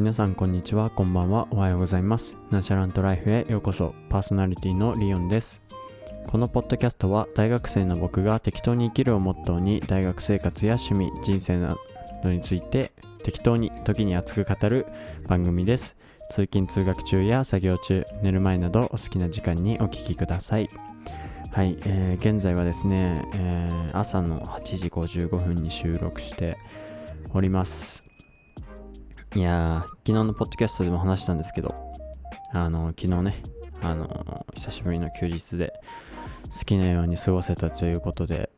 皆さんこんにちは。こんばんは。おはようございます。ナシャラントライフへようこそ。パーソナリティのリオンです。このポッドキャストは大学生の僕が適当に生きるをモットーに大学生活や趣味人生などについて適当に時に熱く語る番組です。通勤通学中や作業中寝る前などお好きな時間にお聴きください。はい、えー、現在はですね、えー、朝の8時55分に収録しております。いやー、昨日のポッドキャストでも話したんですけど、あの、昨日ね、あの、久しぶりの休日で好きなように過ごせたということで、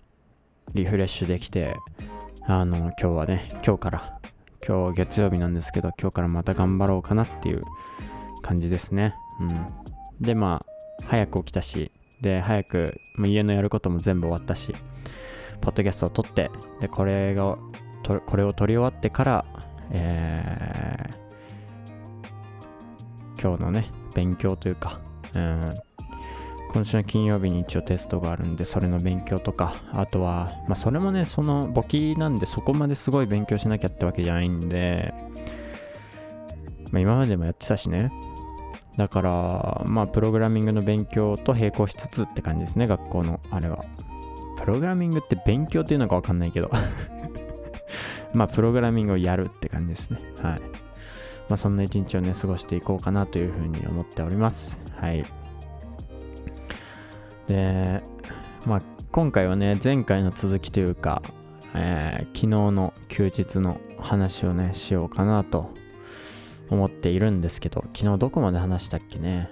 リフレッシュできて、あの、今日はね、今日から、今日月曜日なんですけど、今日からまた頑張ろうかなっていう感じですね。うん。で、まあ、早く起きたし、で、早く、もう家のやることも全部終わったし、ポッドキャストを撮って、で、これが、これを撮り終わってから、えー、今日のね、勉強というか、うん、今週の金曜日に一応テストがあるんで、それの勉強とか、あとは、まあそれもね、その簿記なんでそこまですごい勉強しなきゃってわけじゃないんで、まあ今までもやってたしね。だから、まあプログラミングの勉強と並行しつつって感じですね、学校のあれは。プログラミングって勉強っていうのかわかんないけどまあ、プログラミングをやるって感じですね。はい。まあ、そんな一日をね、過ごしていこうかなというふうに思っております。はい。で、まあ、今回はね、前回の続きというか、えー、昨日の休日の話をね、しようかなと思っているんですけど、昨日どこまで話したっけね？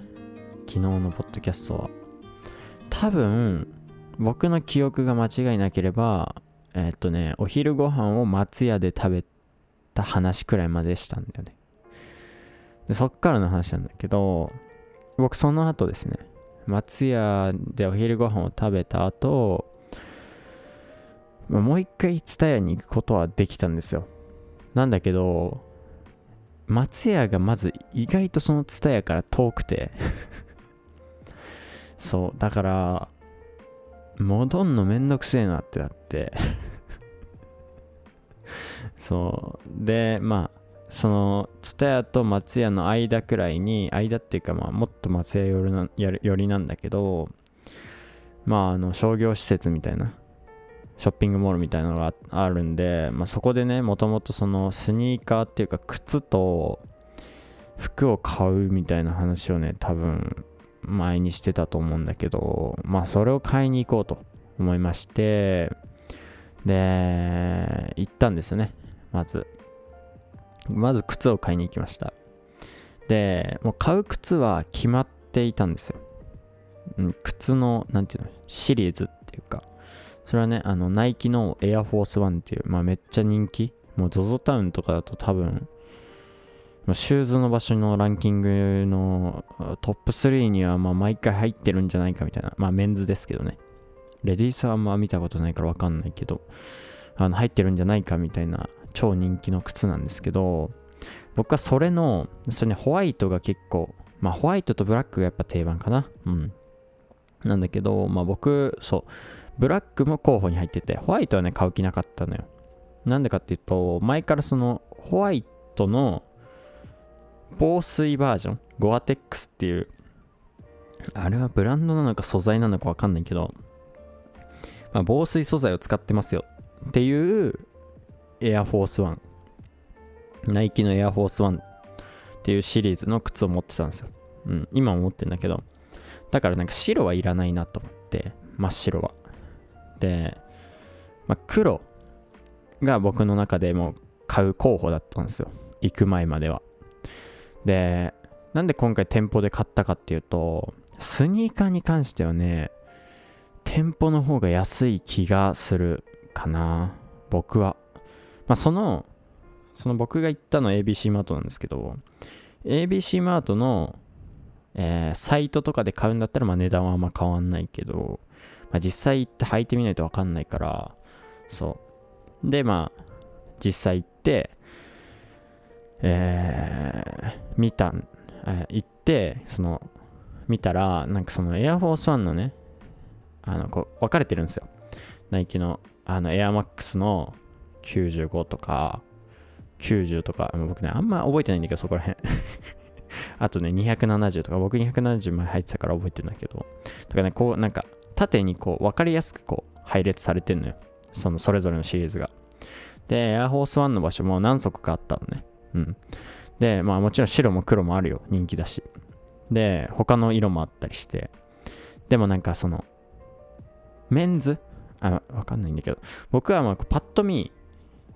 昨日のポッドキャストは。多分、僕の記憶が間違いなければ、えー、っとね、お昼ご飯を松屋で食べた話くらいまでしたんだよね。でそっからの話なんだけど、僕その後ですね、松屋でお昼ご飯を食べた後、ま、もう一回蔦屋に行くことはできたんですよ。なんだけど、松屋がまず意外とその蔦屋から遠くて そう、だから、戻んのめんどくせえなってなってそう。でまあその蔦屋と松屋の間くらいに間っていうかまあもっと松屋寄りな寄りなんだけどまああの商業施設みたいなショッピングモールみたいなのがあるんで、まあ、そこでねもともとそのスニーカーっていうか靴と服を買うみたいな話をね多分前にしてたと思うんだけど、まあそれを買いに行こうと思いまして、で、行ったんですよね、まず。まず靴を買いに行きました。で、もう買う靴は決まっていたんですよ。うん、靴の、なんていうの、シリーズっていうか、それはね、あの、ナイキのエアフォースワンっていう、まあめっちゃ人気。もう ZOZO タウンとかだと多分、シューズの場所のランキングのトップ3にはまあ毎回入ってるんじゃないかみたいな。まあメンズですけどね。レディースはあんま見たことないからわかんないけど、あの入ってるんじゃないかみたいな超人気の靴なんですけど、僕はそれの、それね、ホワイトが結構、まあホワイトとブラックがやっぱ定番かな。うん。なんだけど、まあ僕、そう、ブラックも候補に入ってて、ホワイトはね、買う気なかったのよ。なんでかっていうと、前からその、ホワイトの防水バージョン、ゴアテックスっていう、あれはブランドなのか素材なのかわかんないけど、まあ、防水素材を使ってますよっていうエアフォースワン。ナイキのエアフォースワンっていうシリーズの靴を持ってたんですよ。うん、今も持ってるんだけど、だからなんか白はいらないなと思って、真っ白は。で、まあ、黒が僕の中でも買う候補だったんですよ。行く前までは。で、なんで今回店舗で買ったかっていうと、スニーカーに関してはね、店舗の方が安い気がするかな。僕は。まあ、その、その僕が行ったの ABC マートなんですけど、ABC マートの、えー、サイトとかで買うんだったらまあ値段はあんま変わんないけど、まあ、実際行って履いてみないとわかんないから、そう。で、まあ、実際行って、えー、見た、えー、行って、その、見たら、なんかそのエアフォースワンのね、あの、こう、分かれてるんですよ。ナイキの、あの、エアマックスの95とか、90とか、僕ね、あんま覚えてないんだけど、そこら辺。あとね、270とか、僕270前入ってたから覚えてんだけど、だかね、こう、なんか、縦にこう、分かりやすくこう、配列されてんのよ。その、それぞれのシリーズが。で、エアフォースワンの場所も何足かあったのね。うん。で、まあもちろん白も黒もあるよ。人気だし。で、他の色もあったりして。でもなんかその、メンズ？あ、わかんないんだけど、僕はまあパッと見、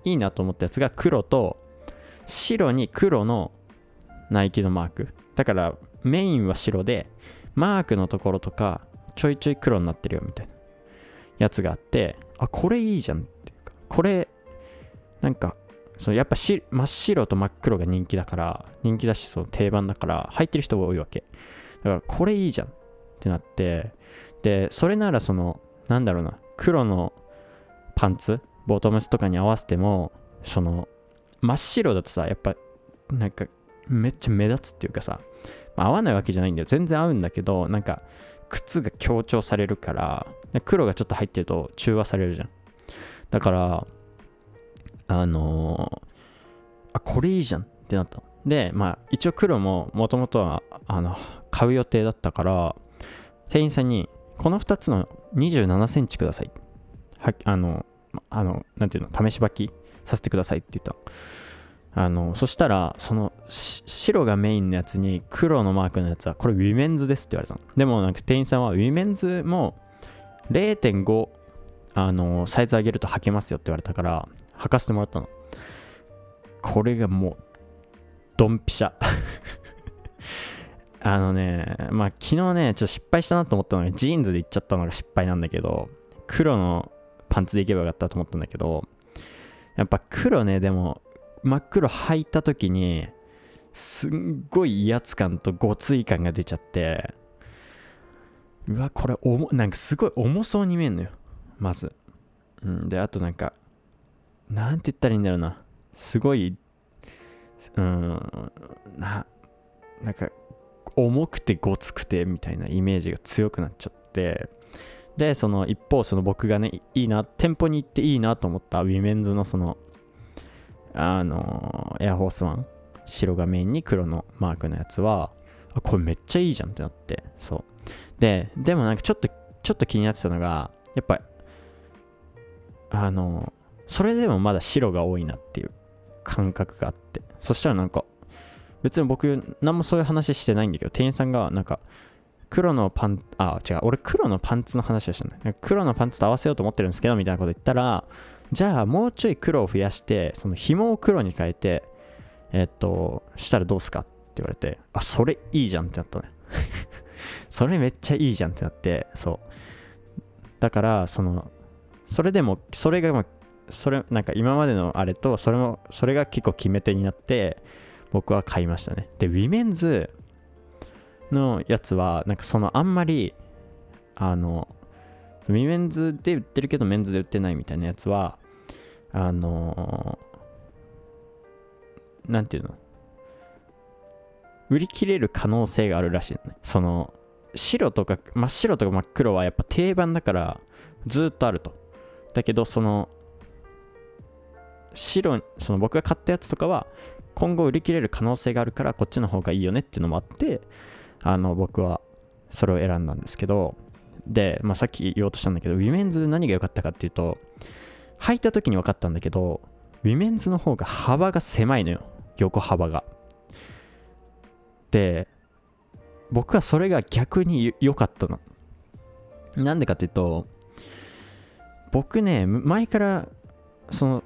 いいなと思ったやつが黒と、白に黒のナイキのマーク。だからメインは白で、マークのところとか、ちょいちょい黒になってるよみたいなやつがあって、あ、これいいじゃんっていうか、これ、なんか、そのやっぱ真っ白と真っ黒が人気だから、人気だし、その定番だから、入ってる人が多いわけ。だから、これいいじゃんってなって、で、それならその、なんだろうな、黒のパンツ、ボトムスとかに合わせても、その、真っ白だとさ、やっぱ、なんか、めっちゃ目立つっていうかさ、まあ、合わないわけじゃないんだよ。全然合うんだけど、なんか、靴が強調されるから、黒がちょっと入ってると中和されるじゃん。だから、あのー、あ、これいいじゃんってなったで、まあ、一応黒ももともとは、あの、買う予定だったから、店員さんに、この2つの27センチください。はあの、あの、なんていうの、試し履きさせてくださいって言った。あの、そしたら、その、白がメインのやつに黒のマークのやつは、これウィメンズですって言われたの。でも、なんか店員さんは、ウィメンズも0.5、あの、サイズ上げると履けますよって言われたから、履かせてもらったの。これがもう、ドンピシャ。あのね、まあ昨日ね、ちょっと失敗したなと思ったのが、ジーンズで行っちゃったのが失敗なんだけど、黒のパンツで行けばよかったと思ったんだけど、やっぱ黒ね、でも、真っ黒履いた時にすんごい威圧感とごつい感が出ちゃってうわこれ重なんかすごい重そうに見えんのよまず、うん、であとなんかなんて言ったらいいんだろうな。すごいうんななんか重くてごつくてみたいなイメージが強くなっちゃってでその一方その僕がねいいな店舗に行っていいなと思ったウィメンズのそのあのエアフォースワン白がメインに黒のマークのやつはあこれめっちゃいいじゃんってなってそう。ででもなんかちょっとちょっと気になってたのがやっぱあのそれでもまだ白が多いなっていう感覚があってそしたらなんか別に僕何もそういう話してないんだけど店員さんがなんか黒のパンあ違う俺黒のパンツの話をしたね。黒のパンツと合わせようと思ってるんですけどみたいなこと言ったらじゃあもうちょい黒を増やしてその紐を黒に変えてえっとしたらどうすかって言われてあそれいいじゃんってなったね。それめっちゃいいじゃんってなってそう。だからそのそれでもそれがまそれなんか今までのあれとそれもそれが結構決め手になって僕は買いましたね。でウィメンズのやつはなんかそのあんまりあのウィメンズで売ってるけどメンズで売ってないみたいなやつは、あのー、なんていうの？売り切れる可能性があるらしいのね。その、白とか、真っ白とか真っ黒はやっぱ定番だからずっとあると。だけど、その、白、その僕が買ったやつとかは今後売り切れる可能性があるからこっちの方がいいよねっていうのもあって、あの、僕はそれを選んだんですけど、で、まあ、さっき言おうとしたんだけど、ウィメンズ何が良かったかっていうと、履いた時に分かったんだけど、ウィメンズの方が幅が狭いのよ。横幅が。で、僕はそれが逆に良かったの。なんでかっていうと、僕ね、前から、その、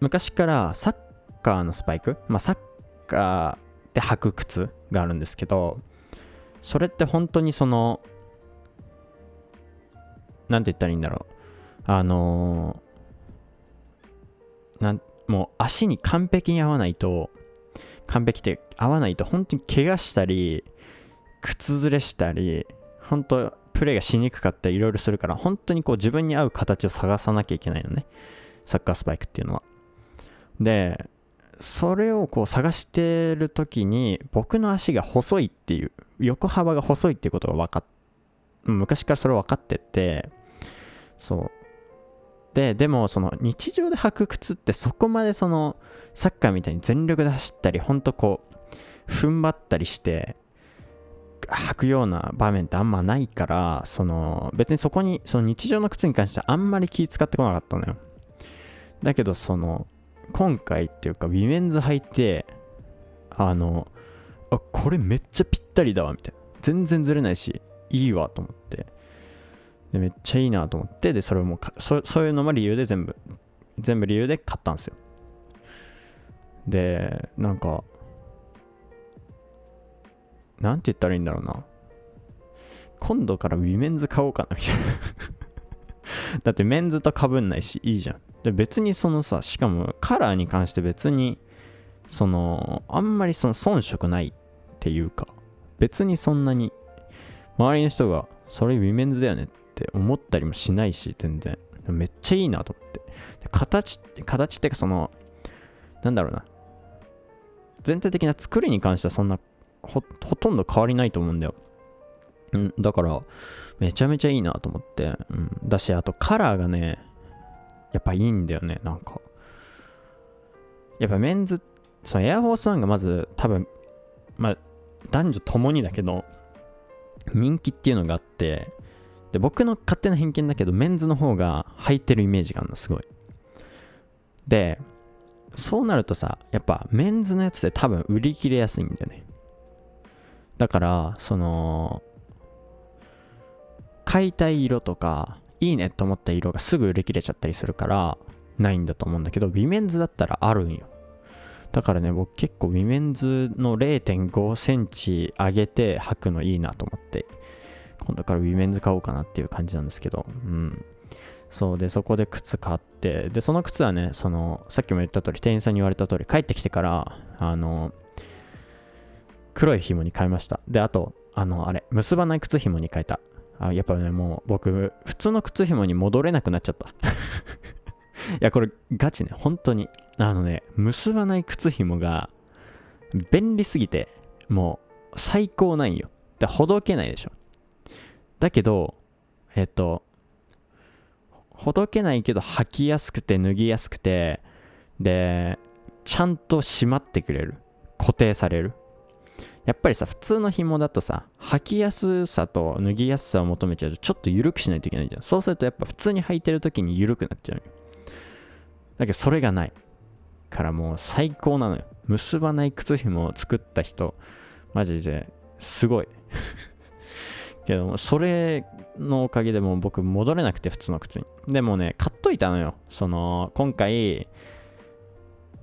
昔からサッカーのスパイク、まあ、サッカーで履く靴があるんですけど、それって本当にその、なんて言ったらいいんだろう。あのー、なんもう足に完璧に合わないと、完璧って合わないと本当に怪我したり、靴ずれしたり、本当プレーがしにくかったりいろいろするから、本当にこう自分に合う形を探さなきゃいけないのね。サッカースパイクっていうのは。で、それをこう探してる時に僕の足が細いっていう横幅が細いっていうことが分かっ昔からそれ分かっててそう。ででもその日常で履く靴ってそこまでそのサッカーみたいに全力で走ったりほんとこう踏ん張ったりして履くような場面ってあんまないからその別にそこにその日常の靴に関してはあんまり気使ってこなかったのよ。だけどその今回っていうかウィメンズ履いてあのあこれめっちゃぴったりだわみたいな。全然ずれないしいいわと思って。でめっちゃいいなと思ってでそれもそそういうのも理由で全部全部理由で買ったんですよ。でなんかなんて言ったらいいんだろうな。今度からウィメンズ買おうかなみたいな。だってメンズとかぶんないしいいじゃん。で別にそのさしかもカラーに関して別にそのあんまりその遜色ないっていうか別にそんなに周りの人がそれウィメンズだよねって思ったりもしないし全然。めっちゃいいなと思って。形形ってかそのなんだろうな。全体的な作りに関してはそんなほとんど変わりないと思うんだよ。うんだからめちゃめちゃいいなと思って、うん、だしあとカラーがねやっぱいいんだよねなんか。やっぱメンズそのエアフォースワンがまず多分まあ男女ともにだけど人気っていうのがあってで僕の勝手な偏見だけどメンズの方が履いてるイメージがあるのすごい。でそうなるとさやっぱメンズのやつで多分売り切れやすいんだよね。だからその買いたい色とかいいねと思った色がすぐ売り切れちゃったりするからないんだと思うんだけどウィメンズだったらあるんよ。だからね僕結構ウィメンズの0.5センチ上げて履くのいいなと思って今度からウィメンズ買おうかなっていう感じなんですけどうん。そうでそこで靴買ってでその靴はねそのさっきも言った通り店員さんに言われた通り帰ってきてからあの黒い紐に変えました。であとあのあれ結ばない靴紐に変えた。あやっぱねもう僕普通の靴紐に戻れなくなっちゃった。いやこれガチね。本当に。あのね結ばない靴紐が便利すぎてもう最高なんよ。でほどけないでしょ。だけどえっとほどけないけど履きやすくて脱ぎやすくてでちゃんと締まってくれる。固定される。やっぱりさ普通の紐だとさ履きやすさと脱ぎやすさを求めちゃうとちょっと緩くしないといけないじゃん。そうするとやっぱ普通に履いてる時に緩くなっちゃうよ。だけどそれがないからもう最高なのよ。結ばない靴紐を作った人マジですごい。けどもそれのおかげでもう僕戻れなくて普通の靴に。でもね買っといたのよ。その今回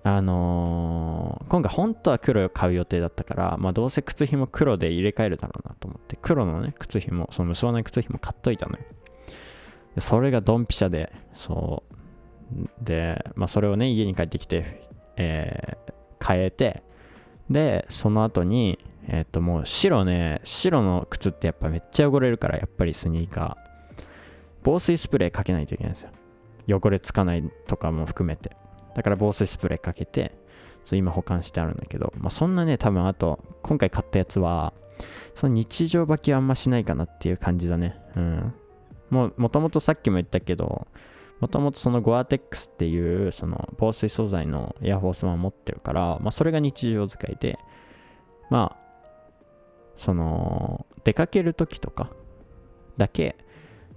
あのー、今回本当は黒を買う予定だったから、まあ、どうせ靴ひも黒で入れ替えるだろうなと思って、黒のね、靴ひも、その結ばな靴ひも買っといたのよ。それがドンピシャで、そう。で、まあ、それをね、家に帰ってきて、えー、変えて、で、その後に、えっ、ー、と、もう白ね、白の靴ってやっぱめっちゃ汚れるから、やっぱりスニーカー。防水スプレーかけないといけないんですよ。汚れつかないとかも含めて。だから防水スプレーかけて、そう今保管してあるんだけど、まあ、そんなね、多分あと、今回買ったやつは、その日常履きはあんましないかなっていう感じだね。うん。もう、もともとさっきも言ったけど、もともとそのゴアテックスっていうその防水素材のエアフォースワン持ってるから、まあそれが日常使いで、まあ、その、出かける時とかだけ、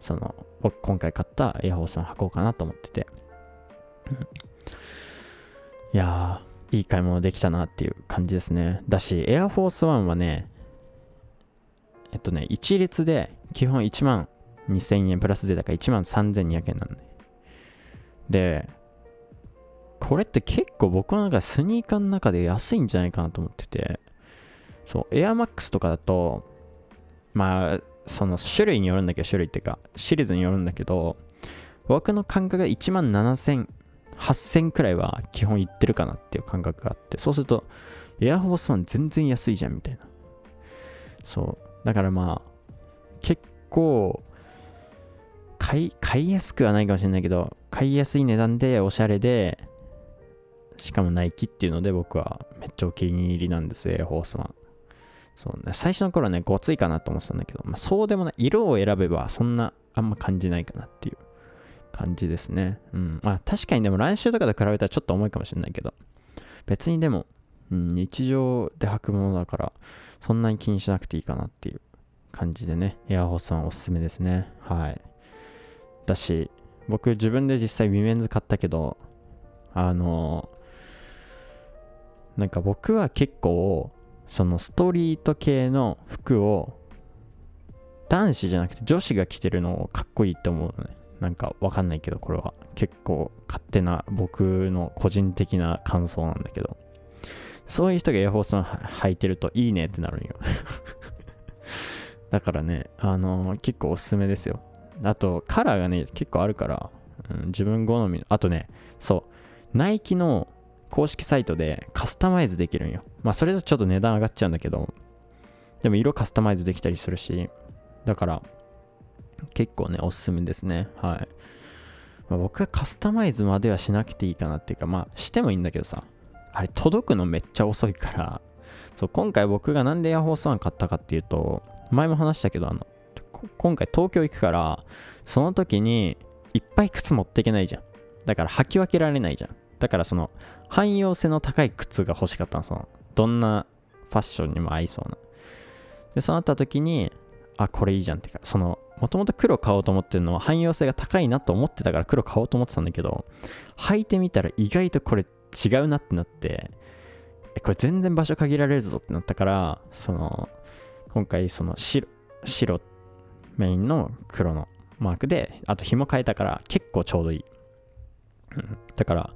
その、僕今回買ったエアフォースワン履こうかなと思ってて。いやー、いい買い物できたなっていう感じですね。だし、エアフォースワンはね、えっとね、一律で基本1万2000円プラス税だから1万3200円なんで。で、これって結構僕の中でスニーカーの中で安いんじゃないかなと思ってて、そう、エアマックスとかだと、まあ、その種類によるんだけど、種類っていうか、シリーズによるんだけど、僕の感覚が1万7000 8000くらいは基本いってるかなっていう感覚があって、そうすると、エアフォースワン全然安いじゃんみたいな。そう。だからまあ、結構、買い、買いやすくはないかもしれないけど、買いやすい値段でおしゃれで、しかもナイキっていうので僕はめっちゃお気に入りなんです、エアフォースワン。そうね、最初の頃はね、ごついかなと思ってたんだけど、まあ、そうでもない、色を選べばそんなあんま感じないかなっていう。感じですね。うん。まあ確かにでも来週とかと比べたらちょっと重いかもしれないけど、別にでも、うん、日常で履くものだから、そんなに気にしなくていいかなっていう感じでね、エアホースはおすすめですね。はい。だし、僕自分で実際ウィメンズ買ったけど、あのなんか僕は結構、そのストリート系の服を男子じゃなくて女子が着てるのをかっこいいって思うのね。なんかわかんないけど、これは結構勝手な僕の個人的な感想なんだけど、そういう人がエアフォースの履いてるといいねってなるんよだからね、あのー、結構おすすめですよ。あと、カラーがね、結構あるから、うん、自分好みの、あとね、そう、ナイキの公式サイトでカスタマイズできるんよ。まあ、それとちょっと値段上がっちゃうんだけど、でも色カスタマイズできたりするし、だから、結構ね、おすすめですね。はい。まあ、僕はカスタマイズまではしなくていいかなっていうか、まあ、してもいいんだけどさ、あれ、届くのめっちゃ遅いから、そう、今回僕がなんでエアフォースワン買ったかっていうと、前も話したけど、あの、今回東京行くから、その時にいっぱい靴持っていけないじゃん。だから履き分けられないじゃん。だからその、汎用性の高い靴が欲しかったの。その、どんなファッションにも合いそうな。で、そうなった時に、あ、これいいじゃんってか、その、もともと黒買おうと思ってるのは汎用性が高いなと思ってたから黒買おうと思ってたんだけど、履いてみたら意外とこれ違うなってなって、これ全然場所限られるぞってなったから、その、今回その白、白メインの黒のマークで、あと紐変えたから結構ちょうどいい。だから、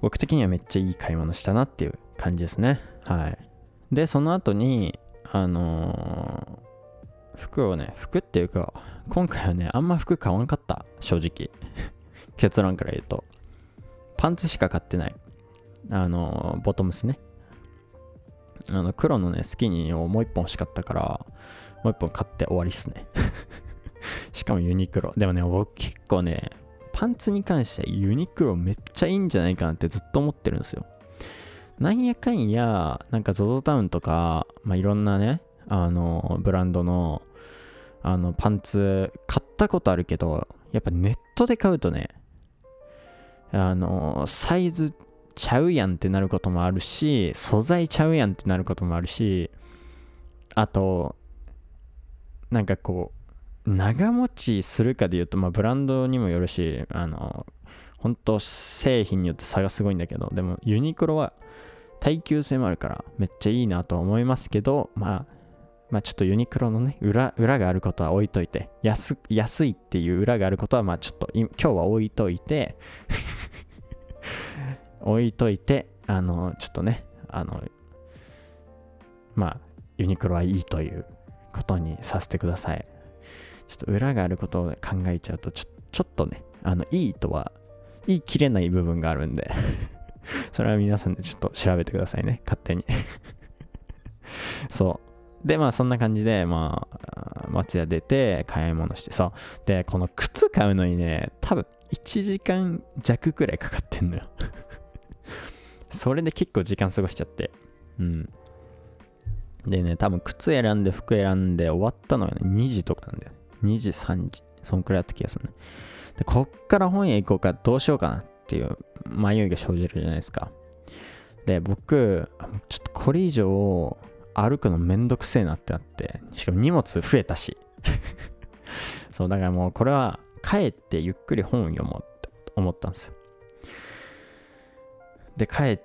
僕的にはめっちゃいい買い物したなっていう感じですね。はい。で、その後に、あの、服をね、服っていうか、今回はね、あんま服買わんかった、正直。結論から言うと。パンツしか買ってない。あの、ボトムスね。あの、黒のね、スキニーをもう一本欲しかったから、もう一本買って終わりっすね。しかもユニクロ。でもね、僕結構ね、パンツに関してユニクロめっちゃいいんじゃないかなってずっと思ってるんですよ。なんやかんや、なんか ZOZO タウンとか、まあ、いろんなね、あの、ブランドの、あの、パンツ買ったことあるけど、やっぱネットで買うとね、あの、サイズちゃうやんってなることもあるし、素材ちゃうやんってなることもあるし、あと、なんかこう、長持ちするかで言うと、まあ、ブランドにもよるし、あの、本当製品によって差がすごいんだけど、でもユニクロは耐久性もあるからめっちゃいいなとは思いますけど、まあ、まあちょっとユニクロのね、裏、裏があることは置いといて、安、安いっていう裏があることはまあちょっと今日は置いといて 置いといて、あの、ちょっとね、あの、まあ、ユニクロはいいということにさせてください。ちょっと裏があることを考えちゃうと、ちょちょっとね、あの、いいとは言い切れない部分があるんで それは皆さんでちょっと調べてくださいね、勝手に そう。で、まあそんな感じで、まあ、松屋出て買い物して、そう。で、この靴買うのにね、多分1時間弱くらいかかってんのよ それで結構時間過ごしちゃって。うん。でね、多分靴選んで服選んで終わったのがね、2時とかなんだよ。2時、3時。そんくらいだった気がするね。で、こっから本屋行こうかどうしようかなっていう迷いが生じるじゃないですか。で、僕、ちょっとこれ以上歩くのめんどくせえなってなって、しかも荷物増えたし。そう、だからもうこれは帰ってゆっくり本読もうって思ったんですよ。で、帰っ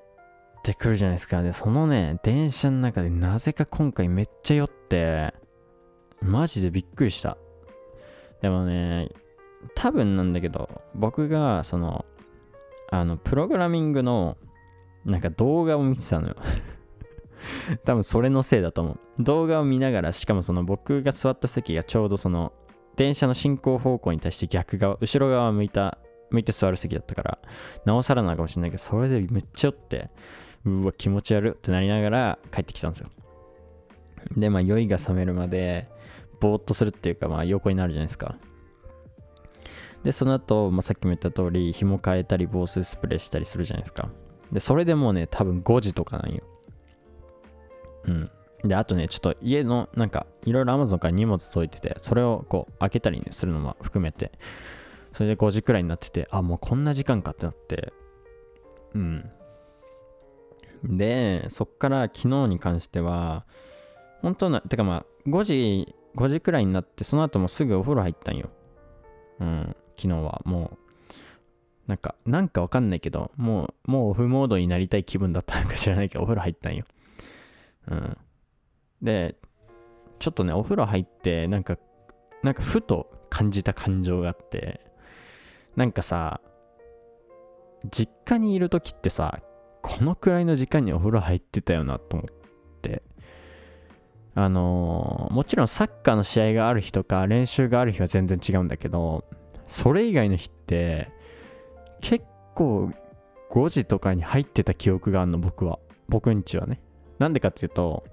てくるじゃないですか。で、そのね、電車の中でなぜか今回めっちゃ酔って、マジでびっくりした。でもね、多分なんだけど、僕が、その、あの、プログラミングの、なんか動画を見てたのよ 多分それのせいだと思う。動画を見ながら、しかもその僕が座った席がちょうどその、電車の進行方向に対して逆側、後ろ側を向いた、向いて座る席だったから、なおさらなのかもしれないけど、それでめっちゃ酔って、うわ、気持ち悪ってなりながら帰ってきたんですよ。で、まあ、酔いが覚めるまで、ぼーっとするっていうか、まあ、横になるじゃないですか。で、その後、まあ、さっきも言った通り、紐変えたり、防水スプレーしたりするじゃないですか。で、それでもうね、多分5時とかなんよ。うん。で、あとね、ちょっと家の、なんか、いろいろ Amazon から荷物届いてて、それをこう、開けたりね、するのも含めて、それで5時くらいになっててあもうこんな時間かってなって。うん。でそっから昨日に関しては本当なてかまあ5時5時くらいになってその後もすぐお風呂入ったんよ。うん昨日は。もうなんかなんかわかんないけどもうもうオフモードになりたい気分だったのか知らないけどお風呂入ったんよ。うん。でちょっとねお風呂入ってなんかなんかふと感じた感情があってなんかさ実家にいる時ってさこのくらいの時間にお風呂入ってたよなと思って。あのーもちろんサッカーの試合がある日とか練習がある日は全然違うんだけどそれ以外の日って結構5時とかに入ってた記憶があるの僕は。僕んちはね。なんでかっていうと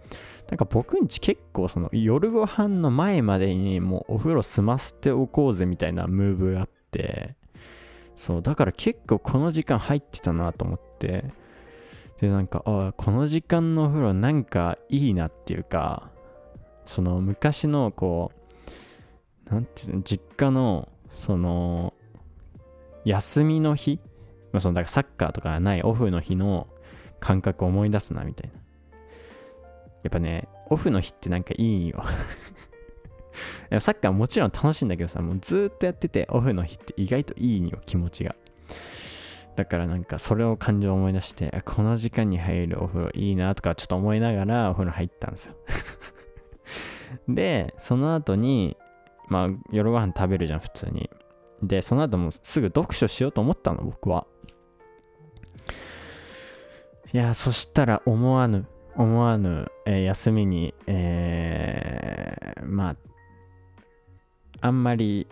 なんか僕んち結構その夜ご飯の前までにもうお風呂済ませておこうぜみたいなムーブがあってそうだから結構この時間入ってたなと思ってでなんかああこの時間のお風呂なんかいいなっていうかその昔のこうなんていうの実家のその休みの日、まあ、そのだからサッカーとかがないオフの日の感覚を思い出すなみたいな。やっぱねオフの日ってなんかいいよ。サッカーもちろん楽しいんだけどさもうずっとやっててオフの日って意外といいんよ気持ちが。だからなんかそれを感情を思い出してこの時間に入るお風呂いいなとかちょっと思いながらお風呂入ったんですよ。でその後にまあ夜ご飯食べるじゃん普通に。でその後もすぐ読書しようと思ったの僕は。いやそしたら思わぬ思わぬ、えー休みにえーまああんまり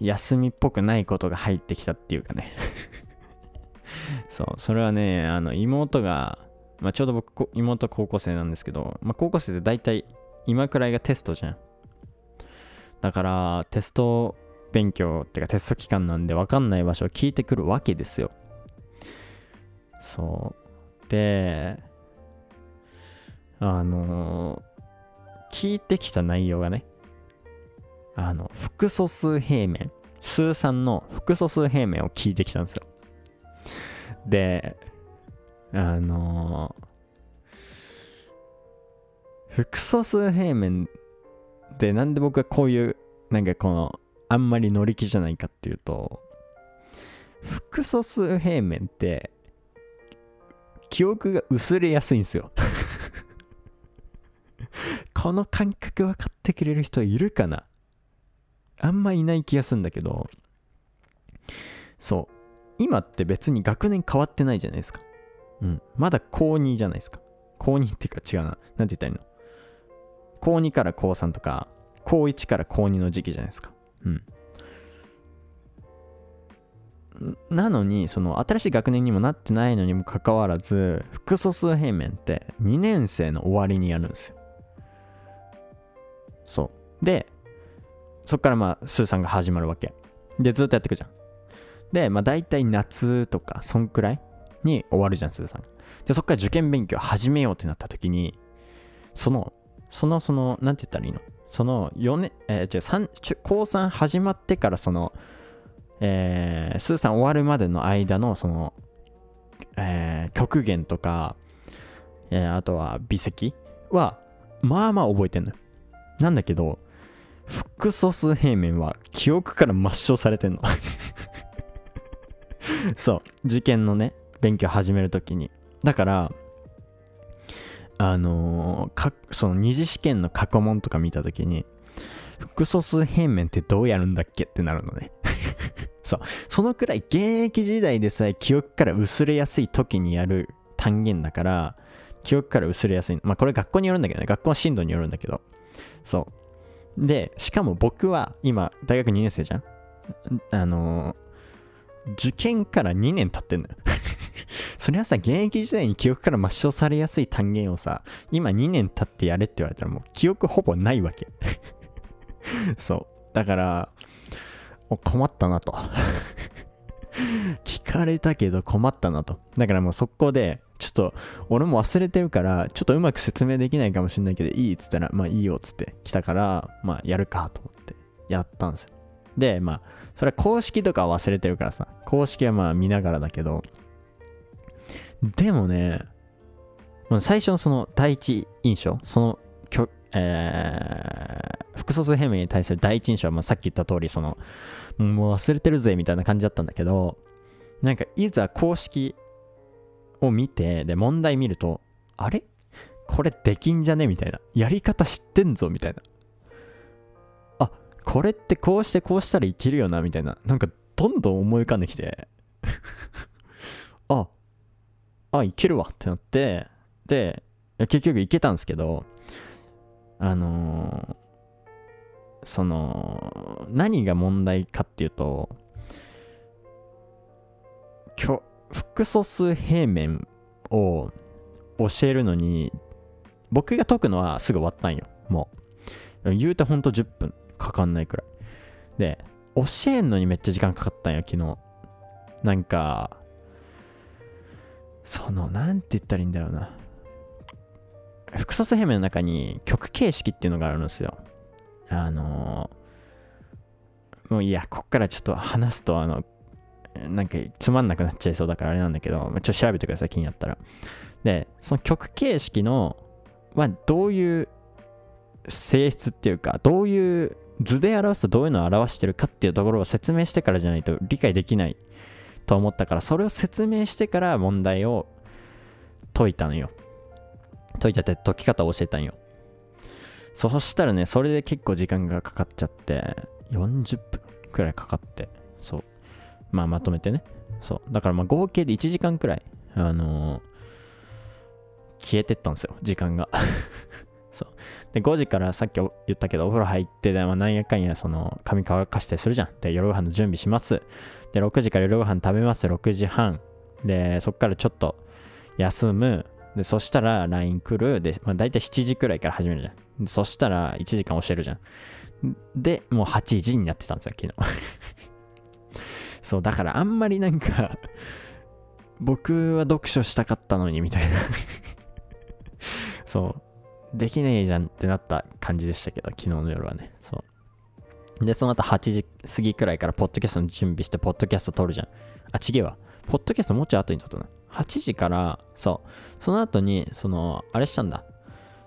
休みっぽくないことが入ってきたっていうかね。そうそれはねあの妹が、まあ、ちょうど僕妹高校生なんですけど、まあ、高校生って大体今くらいがテストじゃん。だからテスト勉強っていうかテスト期間なんで分かんない場所を聞いてくるわけですよ。そう。であの聞いてきた内容がねあの複素数平面数3の複素数平面を聞いてきたんですよ。であの複素数平面でなんで僕はこういうなんかこのあんまり乗り気じゃないかっていうと複素数平面って記憶が薄れやすいんですよ。この感覚分かってくれる人いるかな？あんまいない気がするんだけど。そう。今って別に学年変わってないじゃないですか。うん。まだ高2じゃないですか。高2っていうか違うな。なんて言ったらいいの？高2から高3とか高1から高2の時期じゃないですか。うん。んなのにその新しい学年にもなってないのにもかかわらず複素数平面って2年生の終わりにやるんですよ。そう。でそっからまあスーさんが始まるわけ。でずっとやっていくじゃん。でまあ大体夏とかそんくらいに終わるじゃんスーさん。でそっから受験勉強始めようってなった時にそのそのそのなんて言ったらいいの？その4年えー、違う三高3始まってからそのえー、スーさん終わるまでの間のその、えー極限とか、えーあとは微積はまあまあ覚えてんのよ。なんだけど複素数平面は記憶から抹消されてんの。そう。受験のね勉強始めるときに。だからあのーかその二次試験の過去問とか見たときに複素数平面ってどうやるんだっけってなるのね。そう。そのくらい現役時代でさえ記憶から薄れやすい時にやる単元だから記憶から薄れやすい。まあこれ学校によるんだけどね。学校の進度によるんだけど。そう。でしかも僕は今大学2年生じゃん？あのー受験から2年経ってんのよ。それはさ現役時代に記憶から抹消されやすい単元をさ今2年経ってやれって言われたらもう記憶ほぼないわけ。そう。だから困ったなと。聞かれたけど困ったなと。だからもう速攻でょっと俺も忘れてるからちょっとうまく説明できないかもしれないけどいいっつったらまあいいよっつって来たからまあやるかと思ってやったんですよ。で、まあ、それは公式とか忘れてるからさ、公式はまあ見ながらだけど、でもね、最初のその第一印象、その、えー、複素数平面に対する第一印象は、まあ、さっき言った通り、その、もう忘れてるぜみたいな感じだったんだけど、なんかいざ公式を見て、で、問題見ると、あれ？これできんじゃね？みたいな。やり方知ってんぞみたいな。あ、これってこうしてこうしたらいけるよな？みたいな。なんかどんどん思い浮かんできて あ、あ、いけるわってなって、で、結局いけたんですけど、あのー、その、何が問題かっていうと、複素数平面を教えるのに僕が解くのはすぐ終わったんよ。もう。言うてほんと10分かかんないくらい。で教えんのにめっちゃ時間かかったんよ昨日。なんかそのなんて言ったらいいんだろうな。複素数平面の中に曲形式っていうのがあるんですよ。あのー、もういやこっからちょっと話すとあのなんかつまんなくなっちゃいそうだからあれなんだけど、ちょっと調べてください、気になったら。で、その曲形式の、まあ、どういう性質っていうか、どういう図で表すとどういうのを表してるかっていうところを説明してからじゃないと理解できないと思ったから、それを説明してから問題を解いたのよ。解いたって解き方を教えたんよ。そしたらね、それで結構時間がかかっちゃって、40分くらいかかって、そう。まあ、まとめてね。そう。だからまあ合計で1時間くらい、あのー、消えてったんですよ、時間が。そう。で、5時からさっき言ったけど、お風呂入って、まあ、なんやかんや、その、髪乾かしたりするじゃん。で、夜ご飯の準備します。で、6時から夜ご飯食べます。6時半。で、そっからちょっと休む。で、そしたら LINE 来る。で、まあ、大体7時くらいから始めるじゃん。そしたら1時間教えるじゃん。で、もう8時になってたんですよ、昨日。そう、だからあんまりなんか僕は読書したかったのにみたいなそう、できねえじゃんってなった感じでしたけど、昨日の夜はね。そう。で、その後8時過ぎくらいからポッドキャストの準備して、ポッドキャスト撮るじゃん。あ、ちげえわ。ポッドキャストもうちょい後に撮ったな。8時から、そう。その後に、その、あれしたんだ。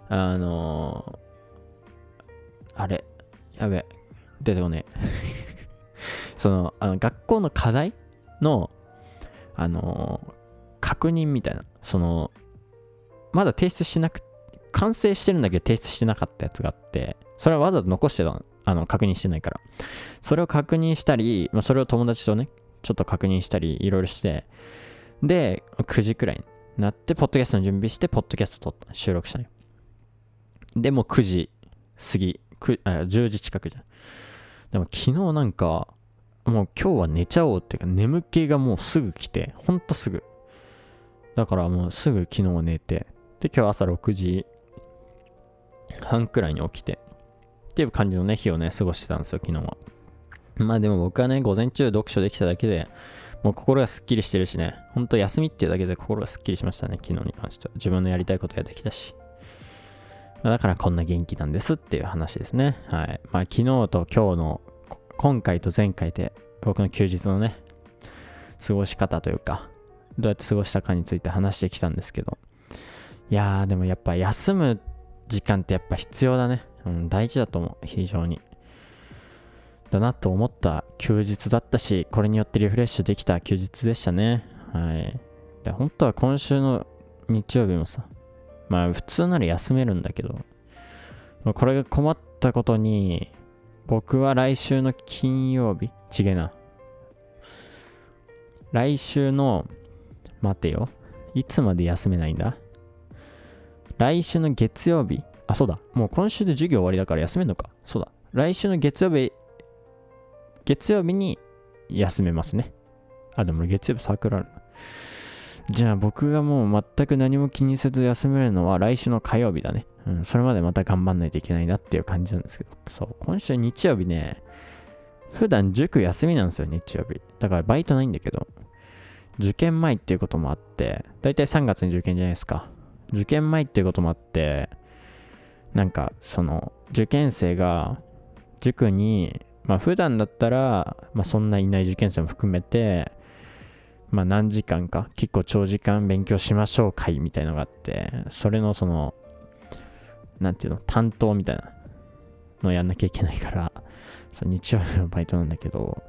あのー、あれ。やべ。出てこねえ。そのあの学校の課題の、あの、確認みたいな、その、まだ提出しなく、完成してるんだけど提出してなかったやつがあって、それはわざと残してたあの、確認してないから。それを確認したり、まあ、それを友達とね、ちょっと確認したり、いろいろして、で、9時くらいになって、ポッドキャストの準備して、ポッドキャスト撮った、収録したのよ。で、も9時過ぎ、10時近くじゃん。でも昨日なんか、もう今日は寝ちゃおうっていうか眠気がもうすぐ来て、ほんとすぐ。だからもうすぐ昨日寝て、で今日朝6時半くらいに起きて、っていう感じのね、日をね、過ごしてたんですよ、昨日は。まあでも僕はね、午前中読書できただけで、もう心がすっきりしてるしね、ほんと休みっていうだけで心がすっきりしましたね、昨日に関しては。自分のやりたいことができたし。だからこんな元気なんですっていう話ですね。はい。まあ昨日と今日の今回と前回で僕の休日のね、過ごし方というか、どうやって過ごしたかについて話してきたんですけど、いやーでもやっぱ休む時間ってやっぱ必要だね。うん、大事だと思う、非常に。だなと思った休日だったし、これによってリフレッシュできた休日でしたね。はい。で、本当は今週の日曜日もさ、まあ普通なら休めるんだけど、これが困ったことに、僕は来週の金曜日？違えな。来週の、待てよ。いつまで休めないんだ？来週の月曜日？あ、そうだ。もう今週で授業終わりだから休めんのか。そうだ。来週の月曜日、月曜日に休めますね。あ、でも月曜日サークルある。じゃあ僕がもう全く何も気にせず休めるのは来週の火曜日だね。うん、それまでまた頑張んないといけないなっていう感じなんですけど、そう、今週日曜日ね、普段塾休みなんですよ、日曜日。だからバイトないんだけど、受験前っていうこともあって、だいたい3月に受験じゃないですか。受験前っていうこともあって、なんか、その、受験生が塾にまあ普段だったら、まあそんないない受験生も含めて、まあ何時間か、結構長時間勉強しましょう会みたいのがあって、それのその、なんていうの、担当みたいなのをやんなきゃいけないから、そ日曜日のバイトなんだけど、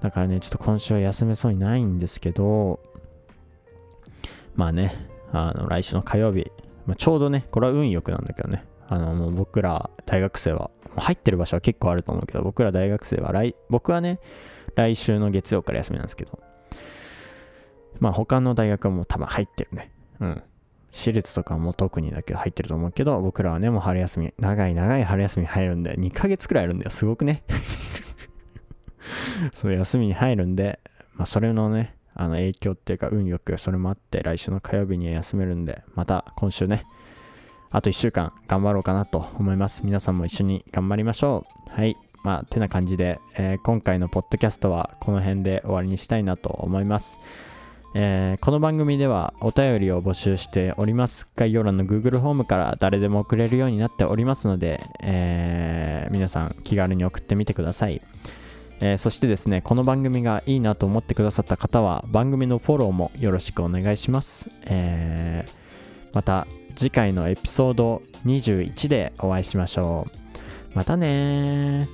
だからね、ちょっと今週は休めそうにないんですけど、まあね、あの、来週の火曜日、まあ、ちょうどね、これは運良くなんだけどね、あの、もう僕ら大学生は、入ってる場所は結構あると思うけど、僕ら大学生は来、僕はね、来週の月曜から休みなんですけど、まあ他の大学はもう多分入ってるね。うん。私立とかも特にだけど入ってると思うけど、僕らはね、もう春休み、長い長い春休み入るんで、2ヶ月くらいあるんだよ。すごくね。そう休みに入るんで、まあそれのね、あの影響っていうか運よくそれもあって来週の火曜日には休めるんでまた今週ねあと1週間頑張ろうかなと思います皆さんも一緒に頑張りましょうはいまあてな感じで、えー、今回のポッドキャストはこの辺で終わりにしたいなと思いますえー、この番組ではお便りを募集しております。概要欄の Google フォームから誰でも送れるようになっておりますので、えー、皆さん気軽に送ってみてください。えー、そしてですね、この番組がいいなと思ってくださった方は、番組のフォローもよろしくお願いします。えー、また次回のエピソード21でお会いしましょう。またね